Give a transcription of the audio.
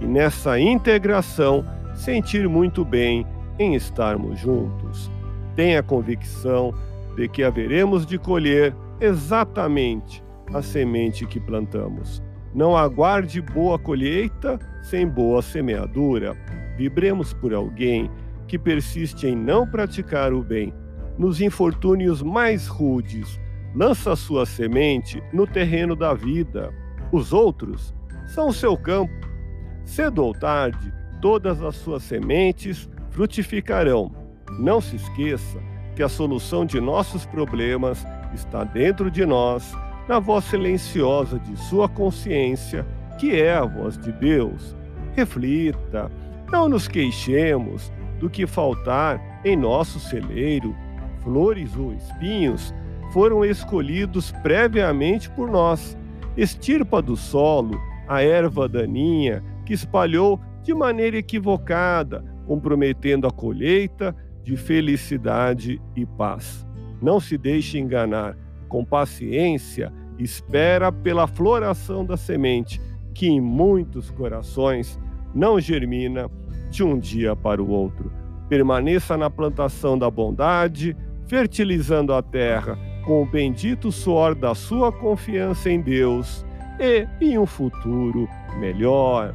e nessa integração sentir muito bem em estarmos juntos. Tenha convicção de que haveremos de colher exatamente a semente que plantamos. Não aguarde boa colheita sem boa semeadura. Vibremos por alguém que persiste em não praticar o bem. Nos infortúnios mais rudes, lança sua semente no terreno da vida. Os outros são o seu campo. Cedo ou tarde, todas as suas sementes frutificarão. Não se esqueça que a solução de nossos problemas está dentro de nós, na voz silenciosa de sua consciência, que é a voz de Deus. Reflita, não nos queixemos do que faltar em nosso celeiro. Flores ou espinhos foram escolhidos previamente por nós. Estirpa do solo a erva daninha que espalhou de maneira equivocada, comprometendo a colheita de felicidade e paz. Não se deixe enganar. Com paciência, espera pela floração da semente, que em muitos corações não germina de um dia para o outro. Permaneça na plantação da bondade, fertilizando a terra com o bendito suor da sua confiança em Deus e em um futuro melhor.